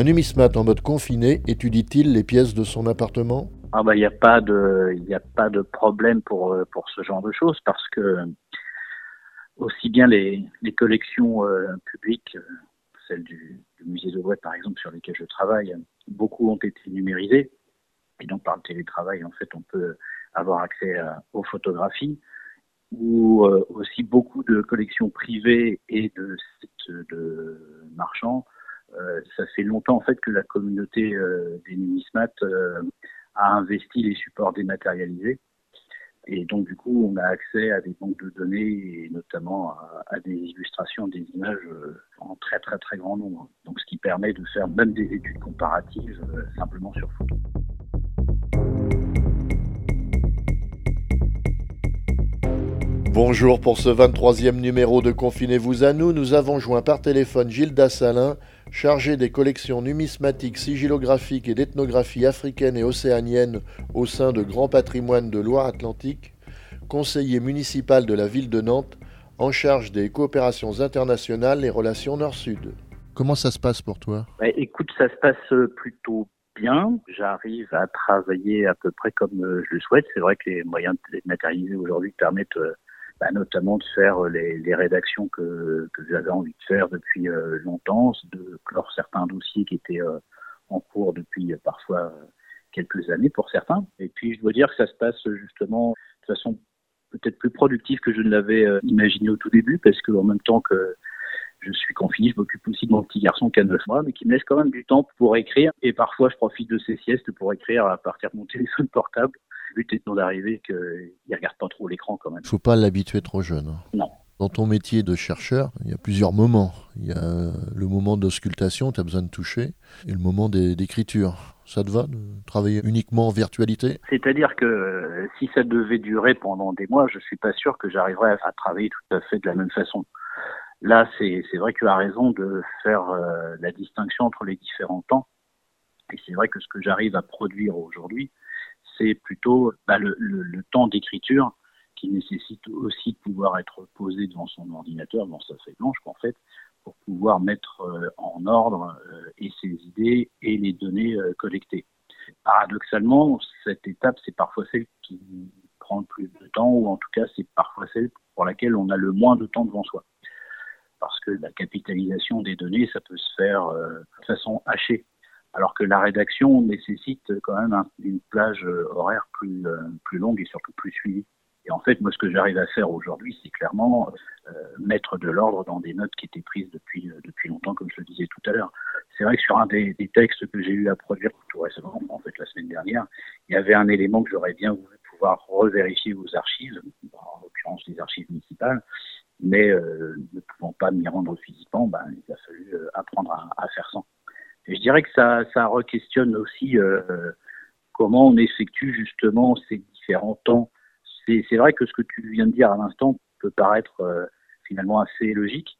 Un numismate en mode confiné étudie-t-il les pièces de son appartement? Ah bah il n'y a pas de problème pour pour ce genre de choses parce que aussi bien les, collections euh, publiques, euh, celles du, musée de par exemple sur lesquelles je travaille, beaucoup ont été numérisées. Et donc par le télétravail en fait on peut avoir accès aux photographies ou euh, aussi beaucoup de collections privées et de sites de marchands euh, ça fait longtemps en fait que la communauté euh, des numismates euh, a investi les supports dématérialisés. Et donc, du coup, on a accès à des banques de données et notamment à, des illustrations, des images en très, très, très grand nombre. Donc, ce qui permet de faire même des études comparatives simplement sur photo. Bonjour pour ce 23e numéro de Confinez-vous à nous. Nous avons joint par téléphone Gilles Dassalin, chargé des collections numismatiques, sigillographiques et d'ethnographie africaine et océanienne au sein de Grand Patrimoine de Loire-Atlantique, conseiller municipal de la ville de Nantes, en charge des coopérations internationales et relations Nord-Sud. Comment ça se passe pour toi? Bah, Écoute, ça se passe plutôt bien. J'arrive à travailler à peu près comme euh, je le souhaite. C'est vrai que les moyens de aujourd'hui permettent euh, bah, notamment de faire les, les rédactions que, que j'avais envie de faire depuis euh, longtemps, de clore certains dossiers qui étaient euh, en cours depuis euh, parfois quelques années pour certains. Et puis je dois dire que ça se passe justement de façon peut-être plus productive que je ne l'avais imaginé au tout début, parce que en même temps que je suis confiné, je m'occupe aussi de mon petit garçon qui a 9 mois, mais qui me laisse quand même du temps pour écrire. Et parfois, je profite de ses siestes pour écrire à partir de mon téléphone portable. Le but étant d'arriver qu'il ne regarde pas trop l'écran quand même. Il ne faut pas l'habituer trop jeune. hein. Non. Dans ton métier de chercheur, il y a plusieurs moments. Il y a le moment d'auscultation, tu as besoin de toucher, et le moment d'écriture. Ça te va de travailler uniquement en virtualité? C'est-à-dire que euh, si ça devait durer pendant des mois, je suis pas sûr que j'arriverais à, travailler tout à fait de la même façon. Là, c'est c'est vrai que tu as raison de faire euh, la distinction entre les différents temps. Et c'est vrai que ce que j'arrive à produire aujourd'hui, c'est plutôt bah, le, temps d'écriture qui nécessite aussi de pouvoir être posé devant son ordinateur, devant sa feuille blanche, en fait, pour pouvoir mettre euh, en ordre euh, et ses idées et les données euh, collectées. Paradoxalement, cette étape, c'est parfois celle qui prend le plus de temps, ou en tout cas, c'est parfois celle pour laquelle on a le moins de temps devant soi. Parce que la capitalisation des données, ça peut se faire de façon hachée. Alors que la rédaction nécessite quand même un- une plage euh, horaire plus, euh, plus longue et surtout plus suivie. Et en fait, moi, ce que j'arrive à faire aujourd'hui, c'est clairement euh, mettre de l'ordre dans des notes qui étaient prises depuis, euh, depuis longtemps, comme je le disais tout à l'heure. C'est vrai que sur un des, des textes que j'ai eu à produire tout récemment, en fait la semaine dernière, il y avait un élément que j'aurais bien voulu pouvoir revérifier aux archives, en l'occurrence les archives municipales, mais euh, ne pouvant pas m'y rendre physiquement, ben, il a fallu euh, apprendre à, à faire sans. Et je dirais que ça, ça re-questionne aussi euh, comment on effectue justement ces différents temps. C'est vrai que ce que tu viens de dire à l'instant peut paraître euh, finalement assez logique,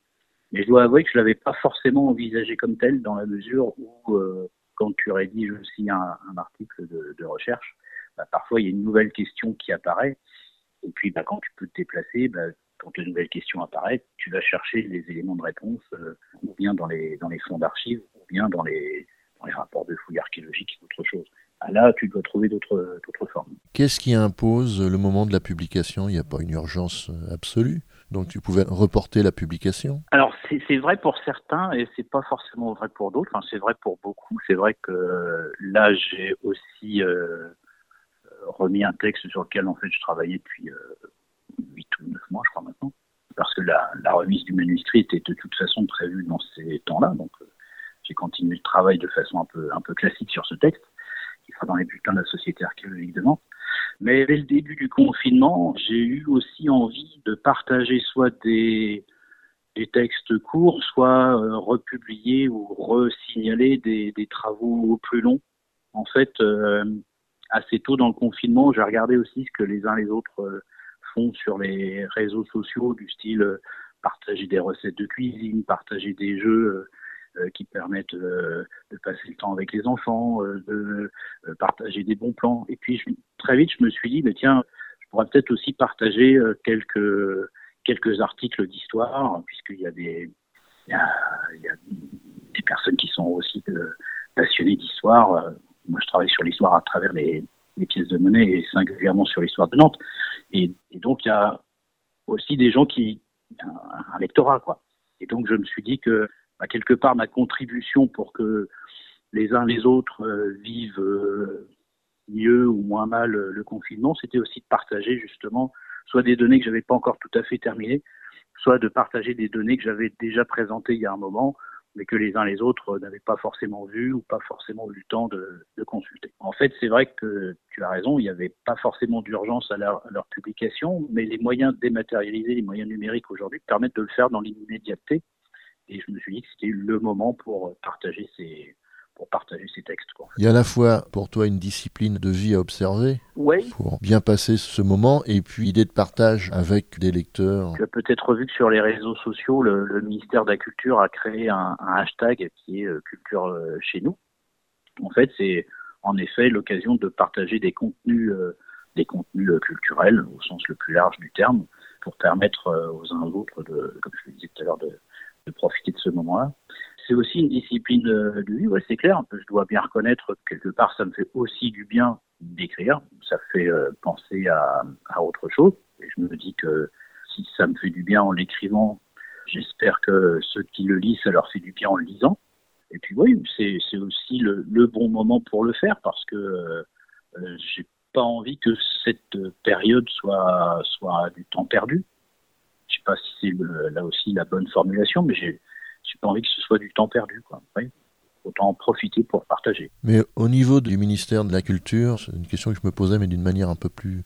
mais je dois avouer que je l'avais pas forcément envisagé comme tel dans la mesure où, euh, quand tu rédiges aussi un, un article de, de recherche, bah, parfois il y a une nouvelle question qui apparaît, et puis bah, quand tu peux te déplacer, bah, quand une nouvelle question apparaît, tu vas chercher les éléments de réponse, euh, ou bien dans les, dans les fonds d'archives, bien dans les, dans les rapports de fouilles archéologiques ou autre chose. Ah, là, tu dois trouver d'autres formes. Qu'est-ce qui impose le moment de la publication? Il n'y a pas une urgence euh, absolue, donc tu pouvais reporter la publication? Alors c'est vrai pour certains et c'est pas forcément vrai pour d'autres. Enfin, c'est vrai pour beaucoup. C'est vrai que euh, là j'ai aussi euh, remis un texte sur lequel en fait je travaillais depuis euh, 8 ou 9 mois, je crois maintenant, parce que la, la remise du manuscrit était de toute façon prévue dans ces temps-là. Donc euh, j'ai continué le travail de façon un peu un peu classique sur ce texte, qui sera dans les bulletins de la Société archéologique de Nantes. Mais dès le début du confinement, j'ai eu aussi envie de partager soit des des textes courts, soit euh, republier ou resignaler des, des travaux plus longs. En fait, euh, assez tôt dans le confinement, j'ai regardé aussi ce que les uns les autres euh, font sur les réseaux sociaux, du style partager des recettes de cuisine, partager des jeux qui permettent euh, de passer le temps avec les enfants, euh, de euh, partager des bons plans. Et puis très vite, je me suis dit, mais tiens, je pourrais peut-être aussi partager euh, quelques quelques articles d'histoire, puisqu'il y a des il y a, des personnes qui sont aussi passionnés d'histoire. Moi, je travaille sur l'histoire à travers les, pièces de monnaie et singulièrement sur l'histoire de Nantes. Et, donc, il y a aussi des gens qui, un, un lectorat, quoi. Et donc, je me suis dit que, bah, quelque part, ma contribution pour que les uns les autres euh, vivent euh, mieux ou moins mal euh, le confinement, c'était aussi de partager justement soit des données que j'avais pas encore tout à fait terminées, soit de partager des données que j'avais déjà présentées il y a un moment, mais que les uns les autres n'avaient pas forcément vu ou pas forcément eu le temps de, consulter. En fait, c'est vrai que tu as raison, il n'y avait pas forcément d'urgence à à leur, publication, mais les moyens dématérialisés, les moyens numériques aujourd'hui permettent de le faire dans l'immédiateté. Et je me suis dit que c'était le moment pour partager ces, pour partager ces textes. Quoi. Il y a à la fois pour toi une discipline de vie à observer pour bien passer ce moment et puis l'idée de partage avec des lecteurs. Tu as peut-être vu que sur les réseaux sociaux, le, ministère de la Culture a créé un, hashtag qui est euh, Culture euh, chez nous. En fait, c'est en effet l'occasion de partager des contenus, euh, des contenus culturels au sens le plus large du terme pour permettre aux uns aux autres, de, comme je le disais tout à l'heure, de, c'est aussi une discipline de vie, c'est clair. Je dois bien reconnaître que quelque part, ça me fait aussi du bien d'écrire. Ça fait euh, penser à, autre chose. Et je me dis que si ça me fait du bien en l'écrivant, j'espère que ceux qui le lisent, ça leur fait du bien en le lisant. Et puis oui, c'est aussi le, bon moment pour le faire parce que euh, j'ai pas envie que cette période soit, soit du temps perdu. Je sais pas si c'est là aussi la bonne formulation, mais j'ai j'ai pas envie que ce soit du temps perdu. Quoi. Autant en profiter pour partager. Mais au niveau du ministère de la Culture, c'est une question que je me posais, mais d'une manière un peu plus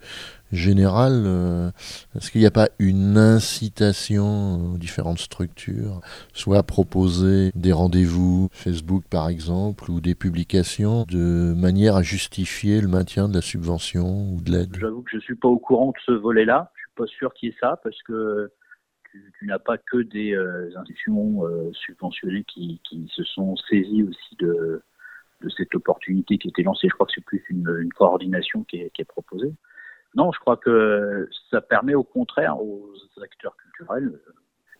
générale, euh, est-ce qu'il n'y a pas une incitation aux différentes structures, soit proposer des rendez-vous Facebook par exemple, ou des publications, de manière à justifier le maintien de la subvention ou de l'aide? J'avoue que je ne suis pas au courant de ce volet-là. Je suis pas sûr qu'il y ait ça, parce que tu, n'as pas que des euh, institutions euh, subventionnées qui, se sont saisies aussi de, cette opportunité qui était lancée. Je crois que c'est plus une, coordination qui est, proposée. Non, je crois que ça permet au contraire aux acteurs culturels euh,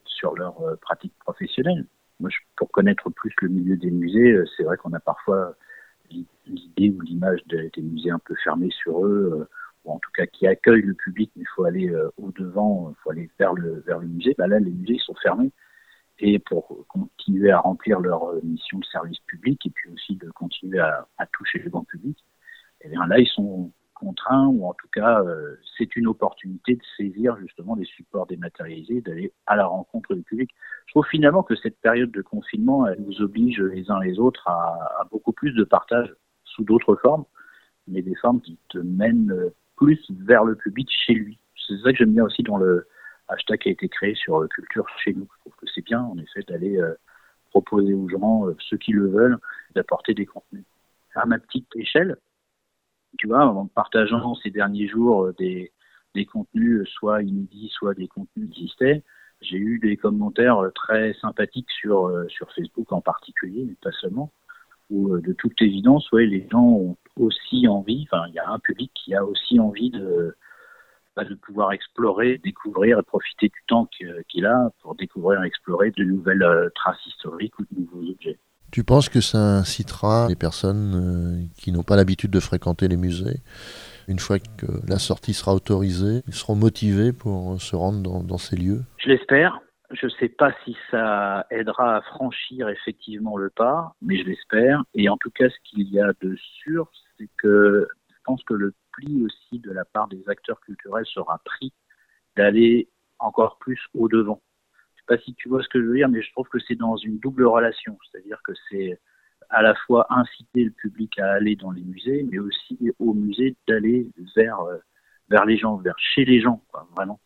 sur leur pratique professionnelle. Moi, pour connaître plus le milieu des musées, c'est vrai qu'on a parfois l'idée ou l'image des musées un peu fermés sur eux ou en tout cas qui accueille le public, mais il faut aller euh, au devant, il faut aller vers le vers le musée. Bah là, les musées sont fermés et pour continuer à remplir leur euh, mission de service public et puis aussi de continuer à, toucher le grand public, et eh bien là, ils sont contraints ou en tout cas, euh, c'est une opportunité de saisir justement des supports dématérialisés, d'aller à la rencontre du public. Je trouve finalement que cette période de confinement, elle nous oblige les uns les autres à beaucoup plus de partage sous d'autres formes, mais des formes qui te mènent plus vers le public chez lui. C'est ça que j'aime bien aussi dans le hashtag qui a été créé sur Culture chez nous. Je trouve que c'est bien, en effet, d'aller euh, proposer aux gens, euh, ceux qui le veulent, d'apporter des contenus. À ma petite échelle, tu vois, en partageant ces derniers jours euh, des, contenus soit inédits, soit des contenus qui existaient, j'ai eu des commentaires très sympathiques sur Facebook en particulier, mais pas seulement, où de toute évidence, ouais, les gens ont aussi envie, enfin, il y a un public qui a aussi envie de, bah, de pouvoir explorer, découvrir et profiter du temps qu'il a pour découvrir et explorer de nouvelles euh, traces historiques ou de nouveaux objets. Tu penses que ça incitera les personnes euh, qui n'ont pas l'habitude de fréquenter les musées une fois que la sortie sera autorisée, ils seront motivés pour se rendre dans, dans ces lieux? Je l'espère. Je ne sais pas si ça aidera à franchir effectivement le pas, mais je l'espère. Et en tout cas, ce qu'il y a de sûr, c'est que je pense que le pli aussi de la part des acteurs culturels sera pris d'aller encore plus au devant. Je sais pas si tu vois ce que je veux dire, mais je trouve que c'est dans une double relation, c'est-à-dire que c'est à la fois inciter le public à aller dans les musées, mais aussi au musée d'aller vers euh, vers les gens, vers chez les gens, quoi, vraiment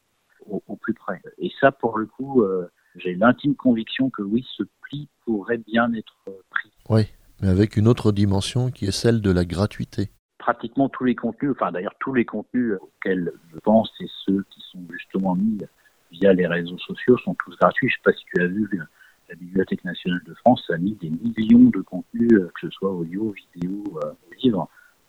au, au, plus près. Et ça, pour le coup, euh, j'ai l'intime conviction que oui, ce pli pourrait bien être pris. Oui, mais avec une autre dimension qui est celle de la gratuité. Pratiquement tous les contenus, enfin d'ailleurs tous les contenus auxquels je pense et ceux qui sont justement mis via les réseaux sociaux sont tous gratuits. Je ne sais pas si tu as vu, la Bibliothèque nationale de France a mis des millions de contenus, euh, que ce soit audio, vidéo, euh, livres,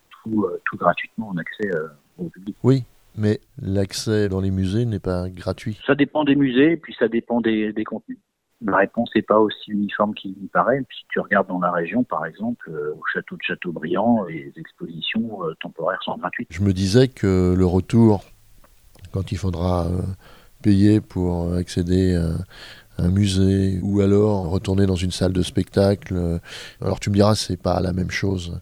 tout, euh, tout gratuitement en accès au public. Oui, mais l'accès dans les musées n'est pas gratuit. Ça dépend des musées et puis ça dépend des, des contenus. la réponse n'est pas aussi uniforme qu'il y paraît. Si tu regardes dans la région, par exemple, euh, au château de Châteaubriand, les expositions euh, temporaires sont gratuites. Je me disais que le retour, quand il faudra euh, payer pour accéder à un musée ou alors retourner dans une salle de spectacle, alors tu me diras, c'est pas la même chose.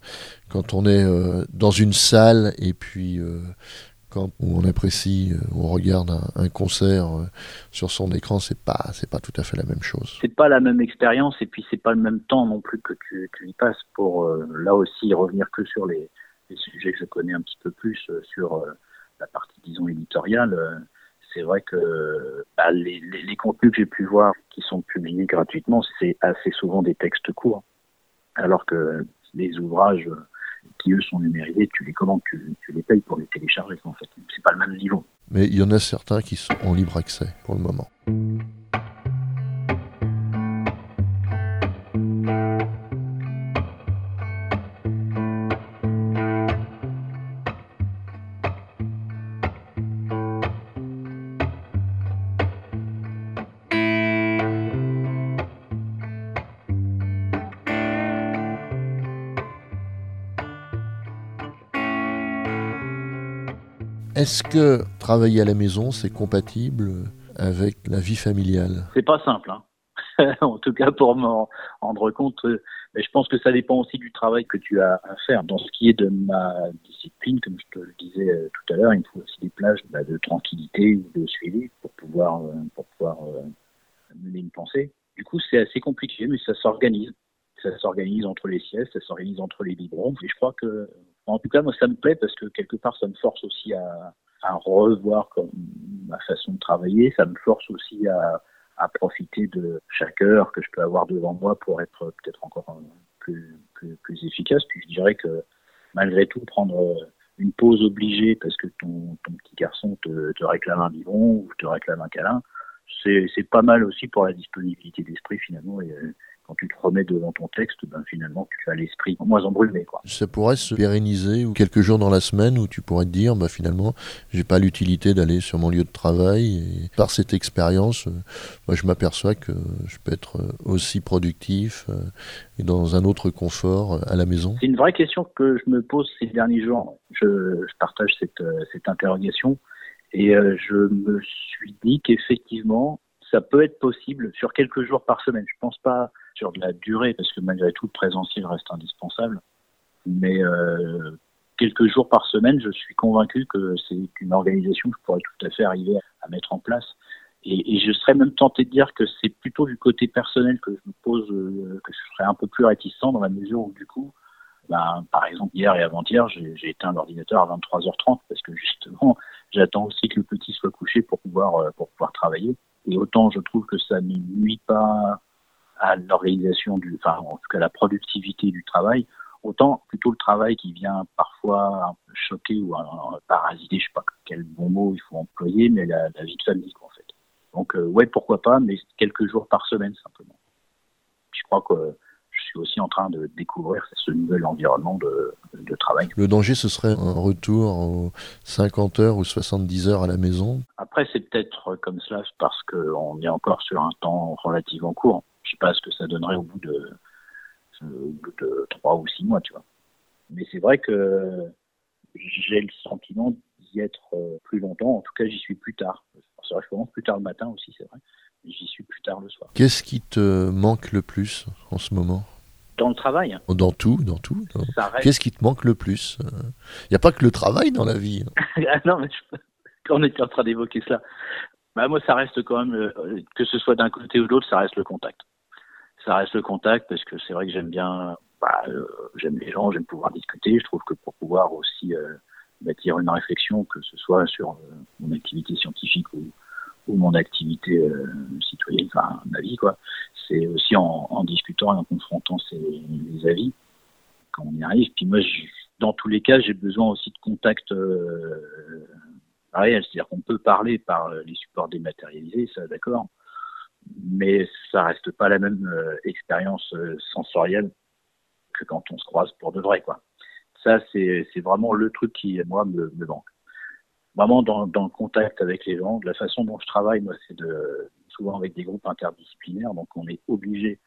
Quand on est dans une salle et puis quand on apprécie, euh, on regarde un, concert euh, sur son écran, c'est pas, c'est pas tout à fait la même chose. C'est pas la même expérience et puis c'est pas le même temps non plus que tu, y passes pour euh, là aussi revenir que sur les, sujets que je connais un petit peu plus sur la partie disons éditoriale. c'est vrai que bah, les, les, contenus que j'ai pu voir qui sont publiés gratuitement, c'est assez souvent des textes courts, alors que les ouvrages qui eux sont numérisés, tu les commandes, tu, les payes pour les télécharger en fait. C'est pas le même niveau. Mais il y en a certains qui sont en libre accès pour le moment. Est-ce que travailler à la maison, c'est compatible avec la vie familiale? C'est pas simple. Hein. en tout cas, pour m'en rendre compte, euh, je pense que ça dépend aussi du travail que tu as à faire. Dans ce qui est de ma discipline, comme je te le disais euh, tout à l'heure, il me faut aussi des plages bah, de tranquillité ou de suivi pour pouvoir, euh, mener une pensée. Du coup, c'est assez compliqué, mais ça s'organise. Ça s'organise entre les siestes, ça s'organise entre les biberons. Et je crois que en tout cas, moi, ça me plaît parce que quelque part, ça me force aussi à, revoir ma façon de travailler. Ça me force aussi à, profiter de chaque heure que je peux avoir devant moi pour être peut-être encore plus, efficace. Puis je dirais que malgré tout, prendre une pause obligée parce que ton, petit garçon te, réclame un biberon ou te réclame un câlin, c'est pas mal aussi pour la disponibilité d'esprit finalement quand tu te remets devant ton texte, ben finalement tu as l'esprit moins embrumé. Quoi. Ça pourrait se pérenniser ou quelques jours dans la semaine où tu pourrais te dire ben, finalement j'ai pas l'utilité d'aller sur mon lieu de travail et par cette expérience, euh, moi je m'aperçois que je peux être euh, aussi productif euh, et dans un autre confort à la maison. C'est une vraie question que je me pose ces derniers jours. Je, je partage cette, cette interrogation et je me suis dit qu'effectivement ça peut être possible sur quelques jours par semaine. Je pense pas sur de la durée, parce que malgré tout, le présentiel reste indispensable. Mais euh, quelques jours par semaine, je suis convaincu que c'est une organisation que je pourrais tout à fait arriver à mettre en place. Et, je serais même tenté de dire que c'est plutôt du côté personnel que je me pose, euh, que je serais un peu plus réticent dans la mesure où, du coup, ben, par exemple, hier et avant-hier, j'ai éteint l'ordinateur à 23h30 parce que justement, j'attends aussi que le petit soit couché pour pouvoir, euh, pour pouvoir travailler. Et autant je trouve que ça ne nuit pas à l'organisation du, enfin en tout cas la productivité du travail, autant plutôt le travail qui vient parfois un choquer ou un, parasiter, je sais pas quel bon mot il faut employer, mais la, vie de famille quoi, en fait. Donc euh, ouais pourquoi pas, mais quelques jours par semaine simplement. Je crois que suis aussi en train de découvrir ce nouvel environnement de, de, travail. Le danger, ce serait un retour aux 50 heures ou 70 heures à la maison? Après, c'est peut-être comme cela parce qu'on est encore sur un temps relativement court. Je sais pas ce que ça donnerait au bout de, de 3 ou 6 mois, tu vois. Mais c'est vrai que j'ai le sentiment d'y être euh, plus longtemps. En tout cas, j'y suis plus tard. C'est vrai, je commence plus tard le matin aussi, c'est vrai. J'y suis plus tard le soir. Qu'est-ce qui te manque le plus en ce moment? Dans le travail oh, Dans tout, dans tout. Qu'est-ce qui te manque le plus Il n'y a pas que le travail dans la vie. ah non, mais on était en train d'évoquer cela. Bah, moi, ça reste quand même, euh, que ce soit d'un côté ou de l'autre, ça reste le contact ça reste le contact parce que c'est vrai que j'aime bien, bah, euh, j'aime les gens, j'aime pouvoir discuter. Je trouve que pour pouvoir aussi euh, bâtir une réflexion, que ce soit sur euh, mon activité scientifique ou, ou mon activité citoyenne, enfin ma vie, quoi, c'est aussi en, discutant et en confrontant ces, les avis quand on y arrive. Puis moi, dans tous les cas, j'ai besoin aussi de contact réel, c'est-à-dire qu'on peut parler par les supports dématérialisés, ça, d'accord mais ça reste pas la même euh, expérience euh, sensorielle que quand on se croise pour de vrai, quoi. Ça, c'est vraiment le truc qui, moi, me manque. Vraiment, dans, dans, le contact avec les gens, de la façon dont je travaille, moi, c'est de souvent avec des groupes interdisciplinaires, donc on est obligé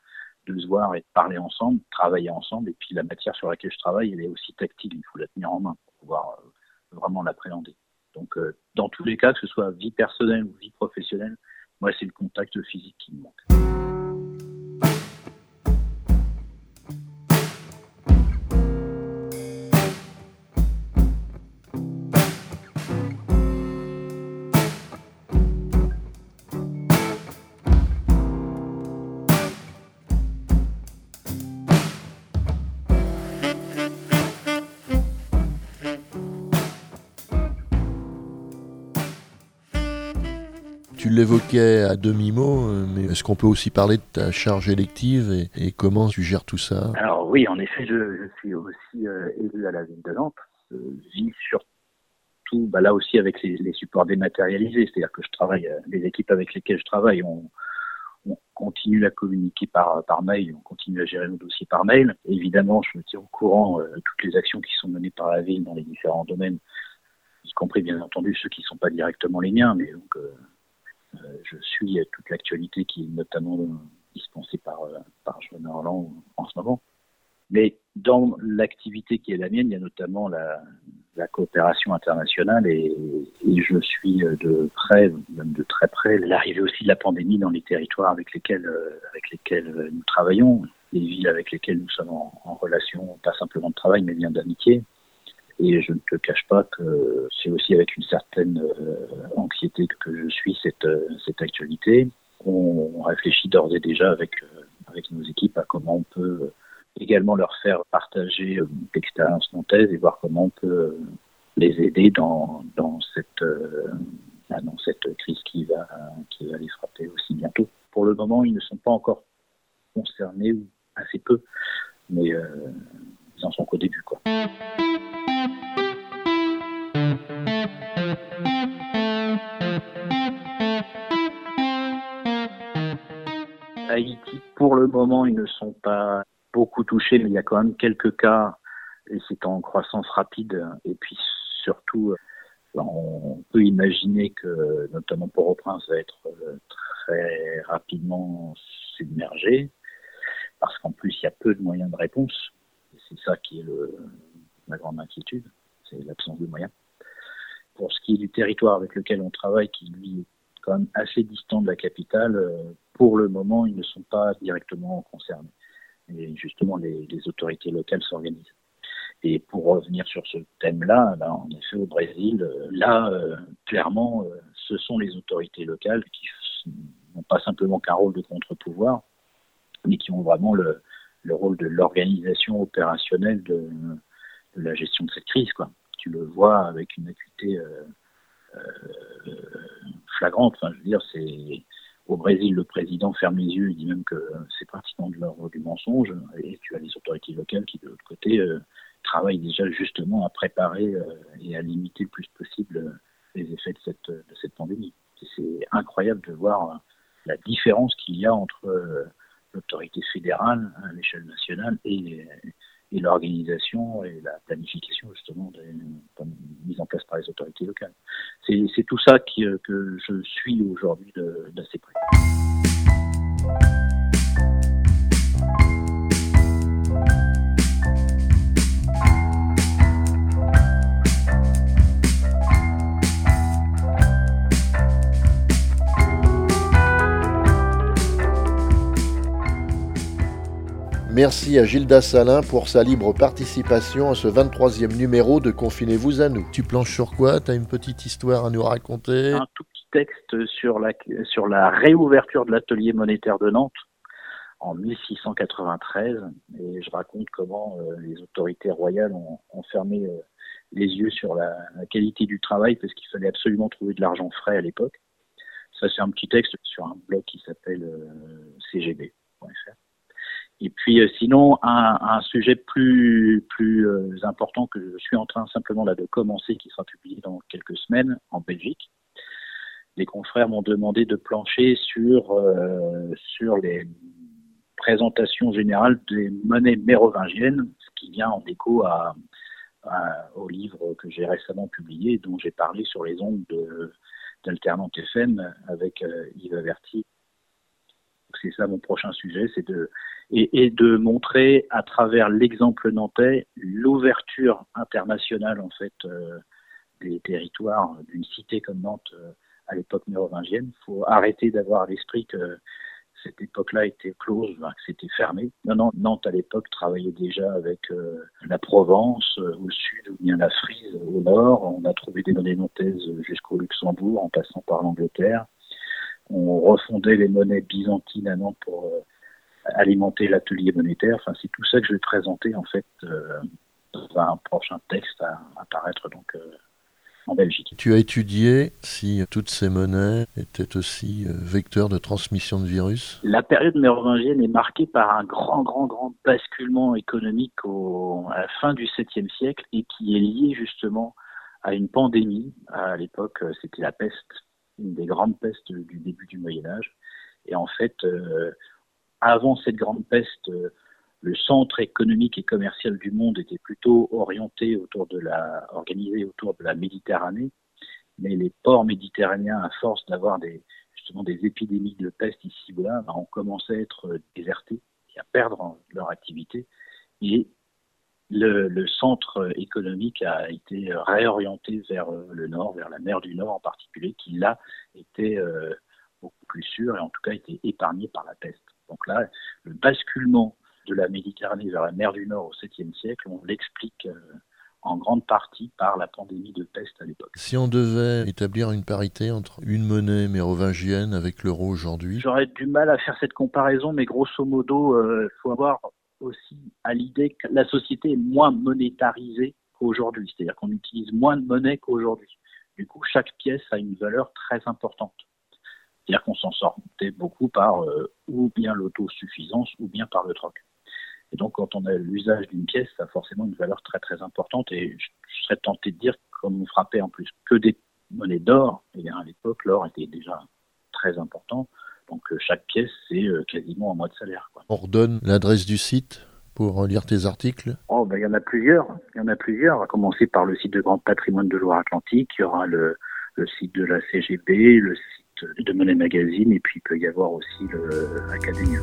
de se voir et de parler ensemble, travailler ensemble. Et puis la matière sur laquelle je travaille, elle est aussi tactile, il faut la tenir en main pour pouvoir euh, vraiment l'appréhender. Donc euh, dans tous les cas, que ce soit vie personnelle ou vie professionnelle, moi c'est le contact physique qui me manque. Tu l'évoquais à demi-mot, euh, mais est-ce qu'on peut aussi parler de ta charge élective et, comment tu gères tout ça? Alors oui, en effet, je, suis aussi euh, élu à la ville de Nantes. Je vis surtout bah, là aussi avec les, supports dématérialisés, c'est-à-dire que je travaille, euh, les équipes avec lesquelles je travaille, on, continue à communiquer par, mail, on continue à gérer nos dossiers par mail. Évidemment, je me tiens au courant de toutes les actions qui sont menées par la ville dans les différents domaines, y compris bien entendu ceux qui ne sont pas directement les miens, mais donc euh, je suis toute l'actualité qui est notamment dispensée par, euh, par Joanne Orland en ce moment. Mais dans l'activité qui est la mienne, il y a notamment la, la coopération internationale et, et, je suis de près, même de très près, l'arrivée aussi de la pandémie dans les territoires avec lesquels, euh, avec lesquels nous travaillons, les villes avec lesquelles nous sommes en relation, pas simplement de travail, mais bien d'amitié. Et je ne te cache pas que c'est aussi avec une certaine euh, anxiété que je suis cette, euh, cette actualité. On réfléchit d'ores et déjà avec, euh, avec nos équipes à comment on peut également leur faire partager l'expérience nantaise et voir comment on peut les aider dans, dans, cette, bah, dans cette crise qui va, qui va les frapper aussi bientôt. Pour le moment, ils ne sont pas encore concernés, ou assez peu, mais ils en sont qu'au début. Quoi. Moment, ils ne sont pas beaucoup touchés, mais il y a quand même quelques cas, et c'est en croissance rapide. Et puis surtout, on peut imaginer que, notamment Port-au-Prince, va être euh, très rapidement submergé, parce qu'en plus, il y a peu de moyens de réponse. C'est ça qui est le, la grande inquiétude, c'est l'absence de moyens. Pour ce qui est du territoire avec lequel on travaille, qui lui est quand même assez distant de la capitale, euh, pour le moment, ils ne sont pas directement concernés. Et justement, les, autorités locales s'organisent. Et pour revenir sur ce thème-là, ben, en effet, au Brésil, euh, là, euh, clairement, ce sont les autorités locales qui n'ont pas simplement qu'un rôle de contre-pouvoir, mais qui ont vraiment le, le rôle de l'organisation opérationnelle de, la gestion de cette crise. Tu le vois avec une acuité euh, euh, flagrante. Je veux dire, c'est au Brésil, le président ferme les yeux, il dit même que c'est pratiquement de l'ordre du mensonge. Et tu as les autorités locales qui, de l'autre côté, euh, travaillent déjà justement à préparer euh, et à limiter le plus possible les effets de cette, de cette pandémie. C'est incroyable de voir la différence qu'il y a entre l'autorité fédérale à l'échelle nationale et, et l'organisation et la planification justement des, mise en place par les autorités locales. C'est tout ça qui, euh, que je suis aujourd'hui d'assez près. Merci à Gilda Salin pour sa libre participation à ce 23e numéro de Confinez-vous à nous. Tu planches sur quoi? Tu as une petite histoire à nous raconter? Un tout petit texte sur la, sur la réouverture de l'atelier monétaire de Nantes en 1693 et je raconte comment euh, les autorités royales ont, fermé euh, les yeux sur la, qualité du travail parce qu'il fallait absolument trouver de l'argent frais à l'époque. Ça c'est un petit texte sur un blog qui s'appelle euh, cgb.fr. Et puis euh, sinon, un, un, sujet plus plus euh, important que je suis en train simplement là de commencer, qui sera publié dans quelques semaines en Belgique. Les confrères m'ont demandé de plancher sur euh, sur les présentations générales des monnaies mérovingiennes, ce qui vient en écho à, au livre que j'ai récemment publié, dont j'ai parlé sur les ondes d'Alternante FM avec Yves Averti c'est ça mon prochain sujet, c'est de et, et, de montrer à travers l'exemple nantais l'ouverture internationale en fait euh, des territoires d'une cité comme Nantes euh, à l'époque mérovingienne. Il faut arrêter d'avoir à l'esprit que cette époque-là était close, que c'était fermé. Non, non, Nantes à l'époque travaillait déjà avec euh, la Provence euh, au sud ou bien la Frise au nord. On a trouvé des monnaies nantaises jusqu'au Luxembourg en passant par l'Angleterre. On refondait les monnaies byzantines à Nantes pour euh, alimenter l'atelier monétaire. Enfin, c'est tout ça que je vais présenter en fait dans un prochain texte à apparaître donc Belgique. Tu as étudié si toutes ces monnaies étaient aussi euh, vecteurs de transmission de virus? La période mérovingienne est marquée par un grand, grand, grand basculement économique à la fin du 7e siècle et qui est lié justement à une pandémie. À l'époque, euh, c'était la peste, une des grandes pestes du début du Moyen Âge. Et en fait, euh, avant cette grande peste, le centre économique et commercial du monde était plutôt orienté autour de la, organisé autour de la Méditerranée, mais les ports méditerranéens, à force d'avoir des, justement des épidémies de peste ici ou là, ont commencé à être désertés et à perdre leur activité. Et le, le, centre économique a été réorienté vers le nord, vers la mer du Nord en particulier, qui là était euh, beaucoup plus sûr et en tout cas était épargné par la peste. Donc là, le basculement de la Méditerranée vers la mer du Nord au 7e siècle, on l'explique euh, en grande partie par la pandémie de peste à l'époque. Si on devait établir une parité entre une monnaie mérovingienne avec l'euro aujourd'hui? J'aurais du mal à faire cette comparaison, mais grosso modo, il euh, faut avoir aussi à l'idée que la société est moins monétarisée qu'aujourd'hui, c'est-à-dire qu'on utilise moins de monnaie qu'aujourd'hui. Du coup, chaque pièce a une valeur très importante. C'est-à-dire qu'on s'en sortait beaucoup par euh, ou bien l'autosuffisance ou bien par le troc. Et donc, quand on a l'usage d'une pièce, ça a forcément une valeur très très importante. Et je, serais tenté de dire, comme on frappait en plus que des monnaies d'or, et eh bien à l'époque, l'or était déjà très important. Donc, euh, chaque pièce, c'est euh, quasiment un mois de salaire. On redonne l'adresse du site pour lire tes articles? Oh, ben, il y en a plusieurs. Il y en a plusieurs. On va commencer par le site de Grand Patrimoine de Loire-Atlantique. Il y aura le, le site de la CGB, le site de Monnaie Magazine, et puis il peut y avoir aussi l'Académie.